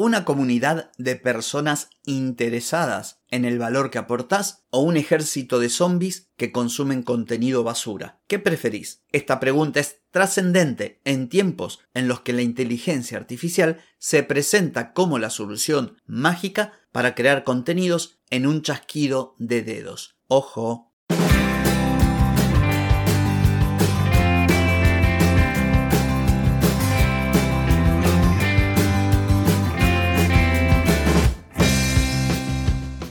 una comunidad de personas interesadas en el valor que aportás o un ejército de zombies que consumen contenido basura? ¿Qué preferís? Esta pregunta es trascendente en tiempos en los que la inteligencia artificial se presenta como la solución mágica para crear contenidos en un chasquido de dedos. Ojo,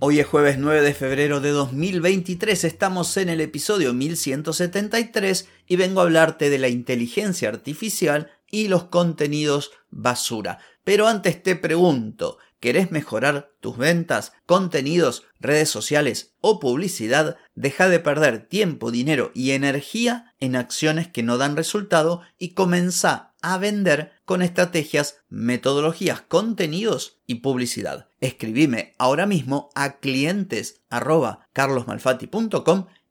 Hoy es jueves 9 de febrero de 2023, estamos en el episodio 1173 y vengo a hablarte de la inteligencia artificial y los contenidos basura. Pero antes te pregunto, ¿querés mejorar tus ventas, contenidos, redes sociales o publicidad? Deja de perder tiempo, dinero y energía en acciones que no dan resultado y comenzá a vender con estrategias, metodologías, contenidos y publicidad. Escribime ahora mismo a clientes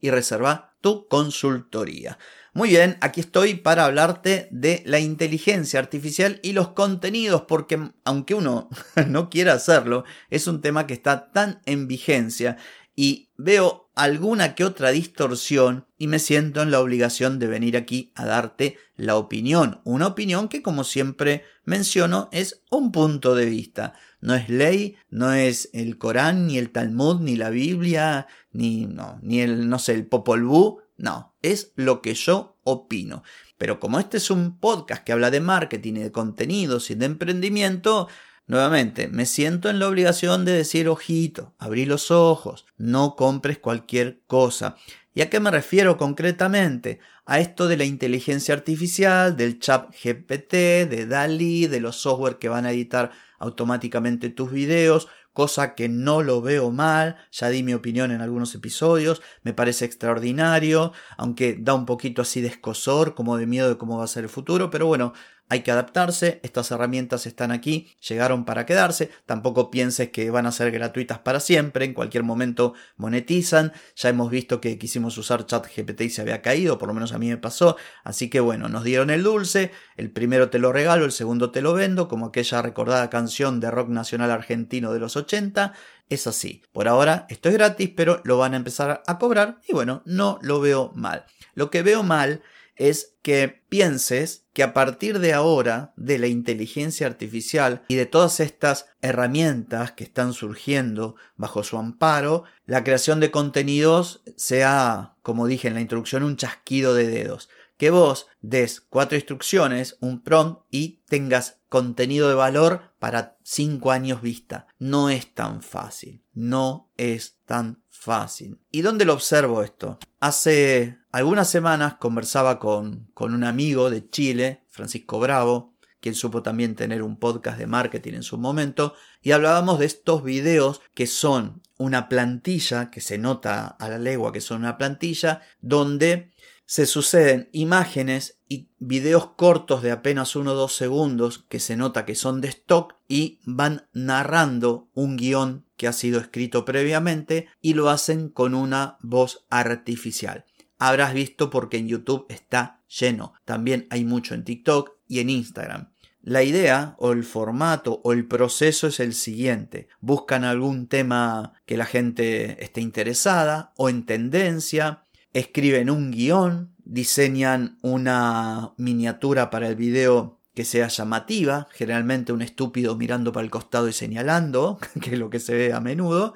y reserva tu consultoría. Muy bien, aquí estoy para hablarte de la inteligencia artificial y los contenidos, porque aunque uno no quiera hacerlo, es un tema que está tan en vigencia y veo alguna que otra distorsión y me siento en la obligación de venir aquí a darte la opinión. Una opinión que como siempre menciono es un punto de vista. No es ley, no es el Corán, ni el Talmud, ni la Biblia, ni, no, ni el, no sé, el Popol Vuh. No, es lo que yo opino. Pero como este es un podcast que habla de marketing y de contenidos y de emprendimiento, Nuevamente, me siento en la obligación de decir, ojito, abrí los ojos, no compres cualquier cosa. ¿Y a qué me refiero concretamente? A esto de la inteligencia artificial, del chat GPT, de DALI, de los software que van a editar automáticamente tus videos, cosa que no lo veo mal, ya di mi opinión en algunos episodios, me parece extraordinario, aunque da un poquito así de escosor, como de miedo de cómo va a ser el futuro, pero bueno, hay que adaptarse, estas herramientas están aquí, llegaron para quedarse, tampoco pienses que van a ser gratuitas para siempre, en cualquier momento monetizan, ya hemos visto que quisimos usar ChatGPT y se había caído, por lo menos a mí me pasó, así que bueno, nos dieron el dulce, el primero te lo regalo, el segundo te lo vendo, como aquella recordada canción de rock nacional argentino de los 80, es así. Por ahora esto es gratis, pero lo van a empezar a cobrar y bueno, no lo veo mal. Lo que veo mal es que pienses que a partir de ahora, de la inteligencia artificial y de todas estas herramientas que están surgiendo bajo su amparo, la creación de contenidos sea, como dije en la introducción, un chasquido de dedos. Que vos des cuatro instrucciones, un prompt y tengas contenido de valor para cinco años vista. No es tan fácil. No es tan fácil. ¿Y dónde lo observo esto? Hace algunas semanas conversaba con, con un amigo de Chile, Francisco Bravo, quien supo también tener un podcast de marketing en su momento, y hablábamos de estos videos que son una plantilla, que se nota a la legua que son una plantilla, donde se suceden imágenes y videos cortos de apenas 1 o 2 segundos que se nota que son de stock y van narrando un guion que ha sido escrito previamente y lo hacen con una voz artificial. Habrás visto porque en YouTube está lleno. También hay mucho en TikTok y en Instagram. La idea o el formato o el proceso es el siguiente. Buscan algún tema que la gente esté interesada o en tendencia, escriben un guion, diseñan una miniatura para el video que sea llamativa, generalmente un estúpido mirando para el costado y señalando, que es lo que se ve a menudo,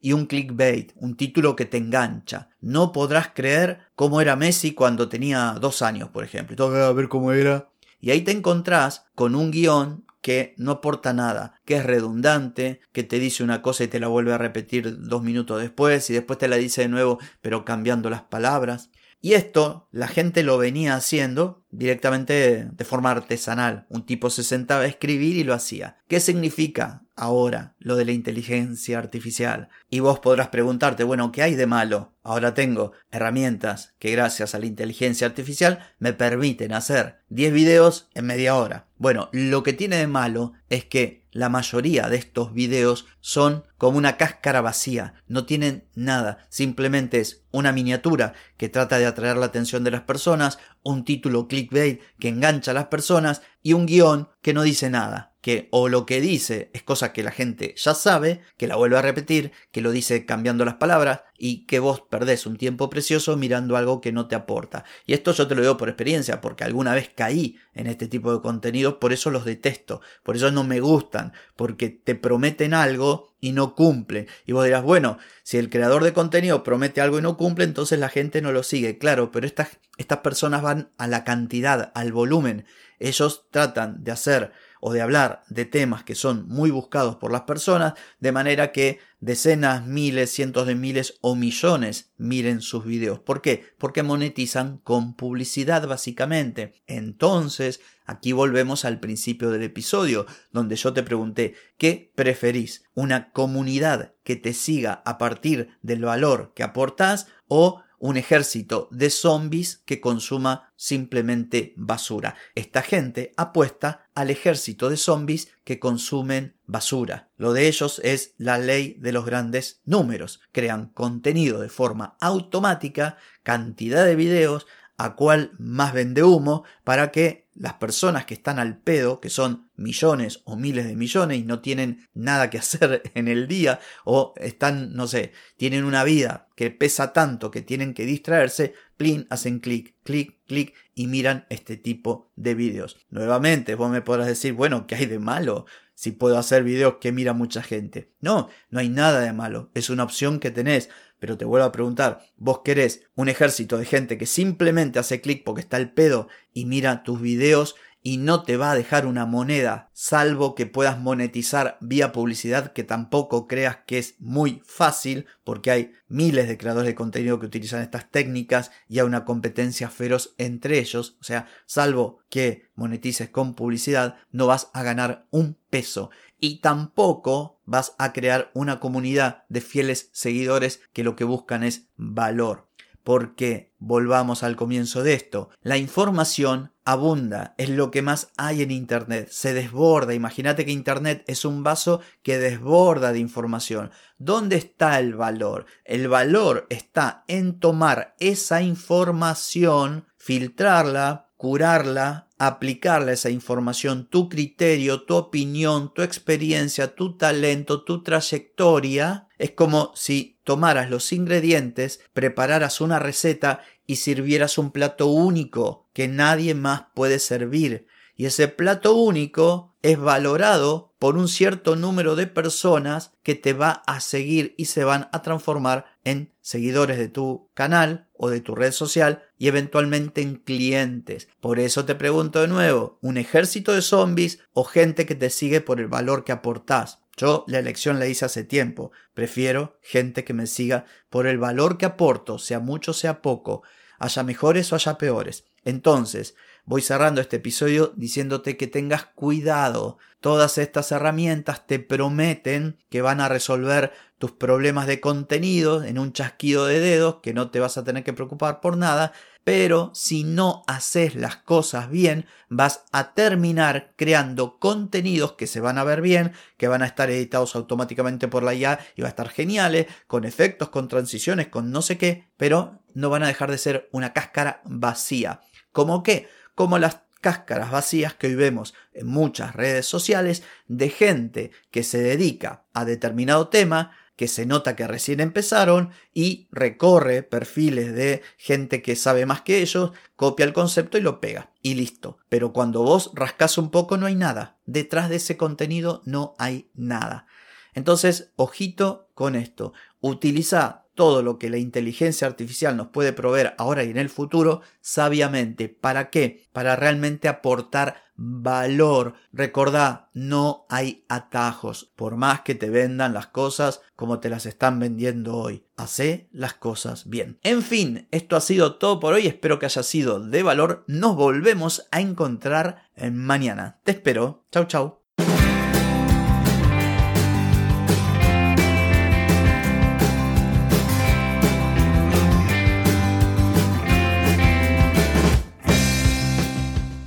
y un clickbait, un título que te engancha. No podrás creer cómo era Messi cuando tenía dos años, por ejemplo. Y a ver cómo era. Y ahí te encontrás con un guion que no aporta nada, que es redundante, que te dice una cosa y te la vuelve a repetir dos minutos después y después te la dice de nuevo pero cambiando las palabras. Y esto la gente lo venía haciendo directamente de forma artesanal. Un tipo se sentaba a escribir y lo hacía. ¿Qué significa ahora lo de la inteligencia artificial? Y vos podrás preguntarte, bueno, ¿qué hay de malo? Ahora tengo herramientas que gracias a la inteligencia artificial me permiten hacer 10 videos en media hora. Bueno, lo que tiene de malo es que la mayoría de estos videos son como una cáscara vacía, no tienen nada, simplemente es una miniatura que trata de atraer la atención de las personas, un título clickbait que engancha a las personas y un guion que no dice nada que o lo que dice es cosa que la gente ya sabe, que la vuelve a repetir, que lo dice cambiando las palabras y que vos perdés un tiempo precioso mirando algo que no te aporta. Y esto yo te lo digo por experiencia, porque alguna vez caí en este tipo de contenidos, por eso los detesto, por eso no me gustan, porque te prometen algo y no cumplen. Y vos dirás, bueno, si el creador de contenido promete algo y no cumple, entonces la gente no lo sigue. Claro, pero estas, estas personas van a la cantidad, al volumen. Ellos tratan de hacer o de hablar de temas que son muy buscados por las personas, de manera que decenas, miles, cientos de miles o millones miren sus videos. ¿Por qué? Porque monetizan con publicidad básicamente. Entonces, aquí volvemos al principio del episodio, donde yo te pregunté, ¿qué preferís? ¿Una comunidad que te siga a partir del valor que aportás o un ejército de zombies que consuma simplemente basura. Esta gente apuesta al ejército de zombies que consumen basura. Lo de ellos es la ley de los grandes números. Crean contenido de forma automática, cantidad de videos, a cuál más vende humo, para que las personas que están al pedo, que son millones o miles de millones y no tienen nada que hacer en el día o están, no sé, tienen una vida que pesa tanto que tienen que distraerse, plin, hacen clic, clic, clic y miran este tipo de vídeos. Nuevamente, vos me podrás decir, bueno, ¿qué hay de malo? Si puedo hacer videos que mira mucha gente. No, no hay nada de malo, es una opción que tenés. Pero te vuelvo a preguntar, ¿vos querés un ejército de gente que simplemente hace clic porque está el pedo y mira tus videos y no te va a dejar una moneda, salvo que puedas monetizar vía publicidad, que tampoco creas que es muy fácil, porque hay miles de creadores de contenido que utilizan estas técnicas y hay una competencia feroz entre ellos, o sea, salvo que monetices con publicidad, no vas a ganar un peso y tampoco vas a crear una comunidad de fieles seguidores que lo que buscan es valor porque volvamos al comienzo de esto. La información abunda, es lo que más hay en Internet, se desborda. Imagínate que Internet es un vaso que desborda de información. ¿Dónde está el valor? El valor está en tomar esa información, filtrarla, curarla, aplicarle a esa información tu criterio, tu opinión, tu experiencia, tu talento, tu trayectoria. Es como si tomaras los ingredientes, prepararas una receta y sirvieras un plato único que nadie más puede servir. Y ese plato único es valorado por un cierto número de personas que te va a seguir y se van a transformar en seguidores de tu canal o de tu red social y eventualmente en clientes. Por eso te pregunto de nuevo, ¿un ejército de zombies o gente que te sigue por el valor que aportás? Yo la elección la hice hace tiempo. Prefiero gente que me siga por el valor que aporto, sea mucho, sea poco, haya mejores o haya peores. Entonces, voy cerrando este episodio diciéndote que tengas cuidado. Todas estas herramientas te prometen que van a resolver tus problemas de contenido en un chasquido de dedos, que no te vas a tener que preocupar por nada, pero si no haces las cosas bien, vas a terminar creando contenidos que se van a ver bien, que van a estar editados automáticamente por la IA y va a estar geniales, con efectos, con transiciones, con no sé qué, pero no van a dejar de ser una cáscara vacía. ¿Cómo qué? Como las cáscaras vacías que hoy vemos en muchas redes sociales de gente que se dedica a determinado tema, que se nota que recién empezaron y recorre perfiles de gente que sabe más que ellos, copia el concepto y lo pega. Y listo. Pero cuando vos rascas un poco no hay nada. Detrás de ese contenido no hay nada. Entonces, ojito con esto. Utiliza todo lo que la inteligencia artificial nos puede proveer ahora y en el futuro sabiamente. ¿Para qué? Para realmente aportar valor. Recordá, no hay atajos. Por más que te vendan las cosas como te las están vendiendo hoy. Hacé las cosas bien. En fin, esto ha sido todo por hoy. Espero que haya sido de valor. Nos volvemos a encontrar mañana. Te espero. Chau, chau.